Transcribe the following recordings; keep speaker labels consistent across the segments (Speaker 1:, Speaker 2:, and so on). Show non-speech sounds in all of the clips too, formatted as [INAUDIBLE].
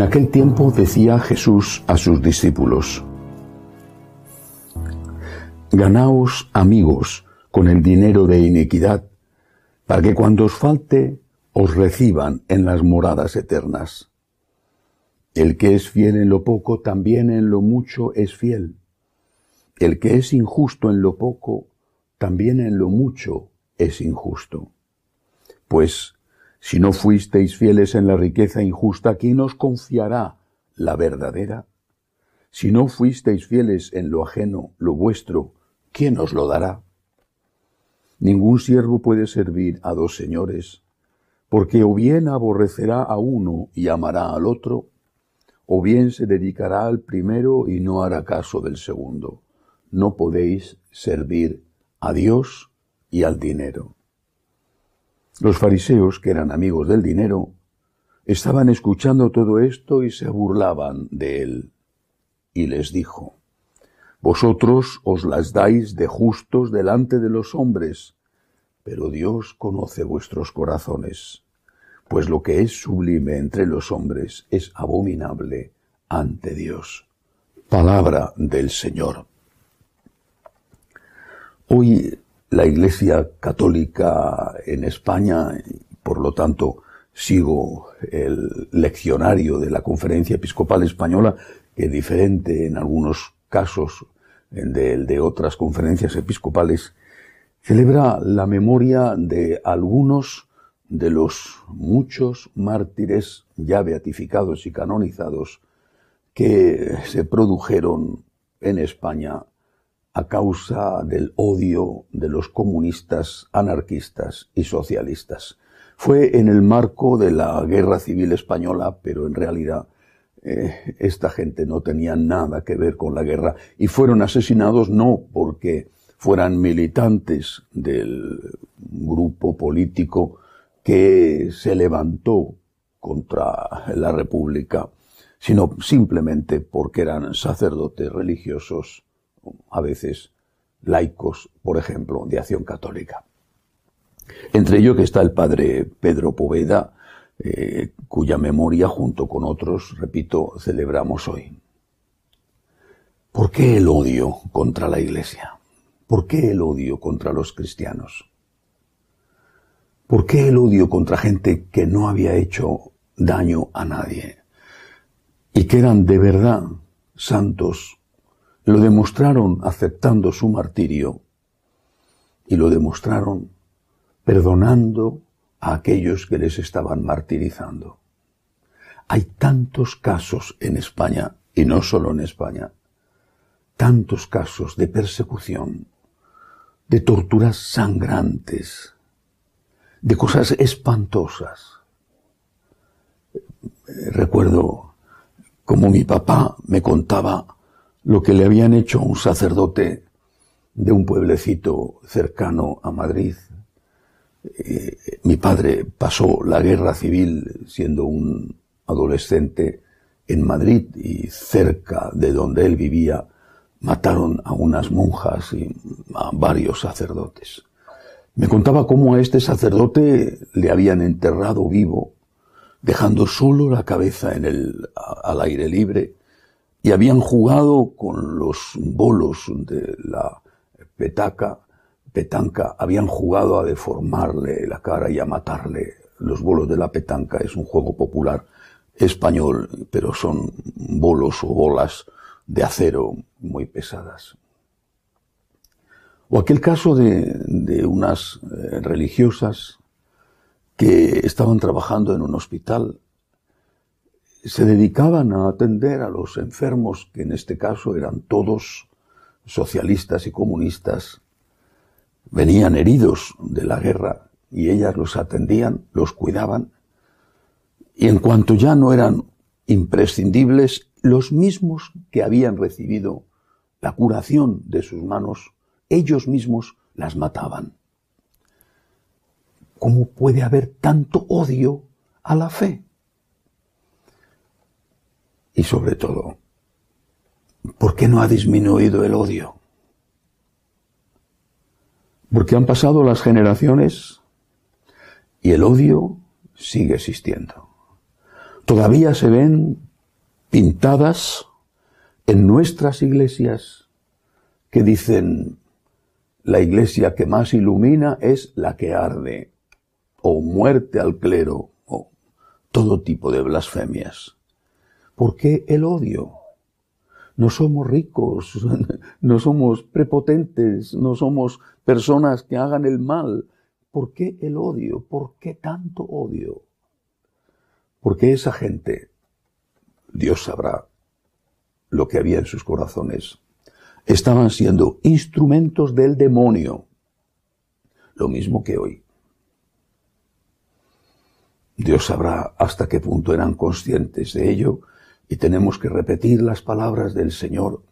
Speaker 1: En aquel tiempo decía Jesús a sus discípulos, Ganaos amigos con el dinero de iniquidad, para que cuando os falte os reciban en las moradas eternas. El que es fiel en lo poco, también en lo mucho es fiel. El que es injusto en lo poco, también en lo mucho es injusto. Pues si no fuisteis fieles en la riqueza injusta, ¿quién os confiará la verdadera? Si no fuisteis fieles en lo ajeno, lo vuestro, ¿quién os lo dará? Ningún siervo puede servir a dos señores, porque o bien aborrecerá a uno y amará al otro, o bien se dedicará al primero y no hará caso del segundo. No podéis servir a Dios y al dinero. Los fariseos, que eran amigos del dinero, estaban escuchando todo esto y se burlaban de él. Y les dijo, Vosotros os las dais de justos delante de los hombres, pero Dios conoce vuestros corazones, pues lo que es sublime entre los hombres es abominable ante Dios. Palabra del Señor. Hoy la Iglesia Católica en España, por lo tanto sigo el leccionario de la Conferencia Episcopal Española, que diferente en algunos casos del de otras conferencias episcopales, celebra la memoria de algunos de los muchos mártires ya beatificados y canonizados que se produjeron en España a causa del odio de los comunistas, anarquistas y socialistas. Fue en el marco de la Guerra Civil Española, pero en realidad eh, esta gente no tenía nada que ver con la guerra y fueron asesinados no porque fueran militantes del grupo político que se levantó contra la República, sino simplemente porque eran sacerdotes religiosos a veces laicos, por ejemplo, de acción católica. Entre ellos que está el padre Pedro Poveda, eh, cuya memoria junto con otros, repito, celebramos hoy. ¿Por qué el odio contra la Iglesia? ¿Por qué el odio contra los cristianos? ¿Por qué el odio contra gente que no había hecho daño a nadie y que eran de verdad santos lo demostraron aceptando su martirio y lo demostraron perdonando a aquellos que les estaban martirizando. Hay tantos casos en España, y no solo en España, tantos casos de persecución, de torturas sangrantes, de cosas espantosas. Recuerdo como mi papá me contaba lo que le habían hecho a un sacerdote de un pueblecito cercano a Madrid. Eh, mi padre pasó la guerra civil siendo un adolescente en Madrid y cerca de donde él vivía mataron a unas monjas y a varios sacerdotes. Me contaba cómo a este sacerdote le habían enterrado vivo, dejando solo la cabeza en el, al aire libre y habían jugado con los bolos de la petaca, petanca, habían jugado a deformarle la cara y a matarle. Los bolos de la petanca es un juego popular español, pero son bolos o bolas de acero muy pesadas. O aquel caso de, de unas eh, religiosas que estaban trabajando en un hospital se dedicaban a atender a los enfermos, que en este caso eran todos socialistas y comunistas, venían heridos de la guerra y ellas los atendían, los cuidaban, y en cuanto ya no eran imprescindibles, los mismos que habían recibido la curación de sus manos, ellos mismos las mataban. ¿Cómo puede haber tanto odio a la fe? Y sobre todo, ¿por qué no ha disminuido el odio? Porque han pasado las generaciones y el odio sigue existiendo. Todavía se ven pintadas en nuestras iglesias que dicen la iglesia que más ilumina es la que arde, o muerte al clero, o todo tipo de blasfemias. ¿Por qué el odio? No somos ricos, [LAUGHS] no somos prepotentes, no somos personas que hagan el mal. ¿Por qué el odio? ¿Por qué tanto odio? Porque esa gente, Dios sabrá lo que había en sus corazones, estaban siendo instrumentos del demonio, lo mismo que hoy. Dios sabrá hasta qué punto eran conscientes de ello y tenemos que repetir las palabras del Señor.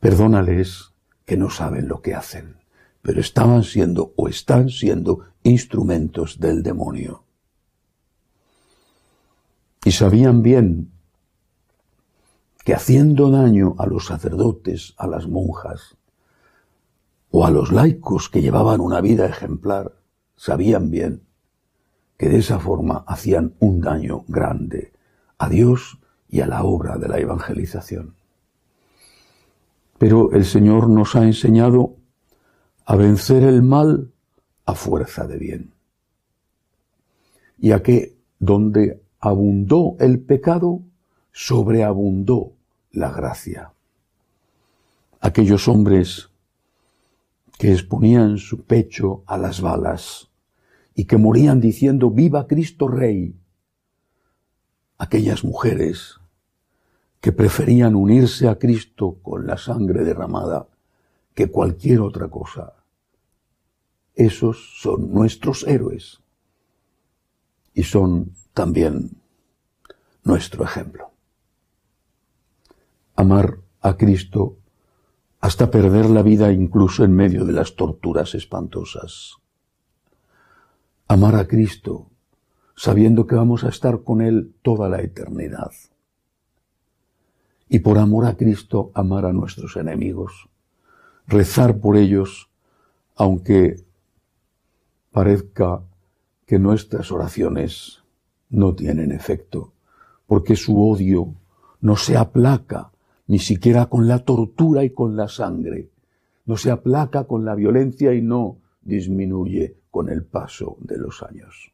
Speaker 1: Perdónales que no saben lo que hacen, pero estaban siendo o están siendo instrumentos del demonio. Y sabían bien que haciendo daño a los sacerdotes, a las monjas o a los laicos que llevaban una vida ejemplar, sabían bien que de esa forma hacían un daño grande a Dios y a la obra de la evangelización. Pero el Señor nos ha enseñado a vencer el mal a fuerza de bien. Y a que donde abundó el pecado, sobreabundó la gracia. Aquellos hombres que exponían su pecho a las balas y que morían diciendo viva Cristo Rey, aquellas mujeres que preferían unirse a Cristo con la sangre derramada que cualquier otra cosa. Esos son nuestros héroes y son también nuestro ejemplo. Amar a Cristo hasta perder la vida incluso en medio de las torturas espantosas. Amar a Cristo sabiendo que vamos a estar con Él toda la eternidad. Y por amor a Cristo, amar a nuestros enemigos, rezar por ellos, aunque parezca que nuestras oraciones no tienen efecto, porque su odio no se aplaca ni siquiera con la tortura y con la sangre, no se aplaca con la violencia y no disminuye con el paso de los años.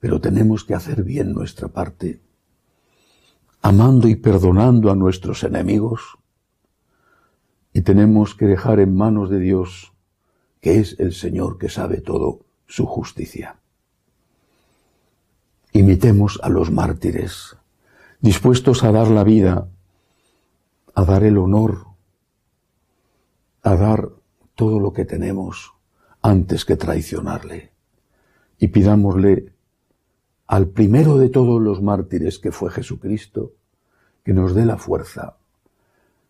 Speaker 1: Pero tenemos que hacer bien nuestra parte, amando y perdonando a nuestros enemigos, y tenemos que dejar en manos de Dios, que es el Señor que sabe todo, su justicia. Imitemos a los mártires, dispuestos a dar la vida, a dar el honor, a dar todo lo que tenemos antes que traicionarle. Y pidámosle al primero de todos los mártires que fue Jesucristo, que nos dé la fuerza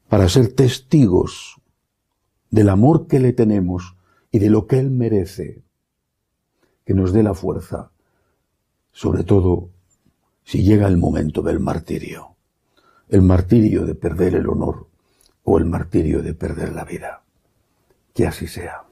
Speaker 1: para ser testigos del amor que le tenemos y de lo que Él merece, que nos dé la fuerza, sobre todo si llega el momento del martirio, el martirio de perder el honor o el martirio de perder la vida. Que así sea.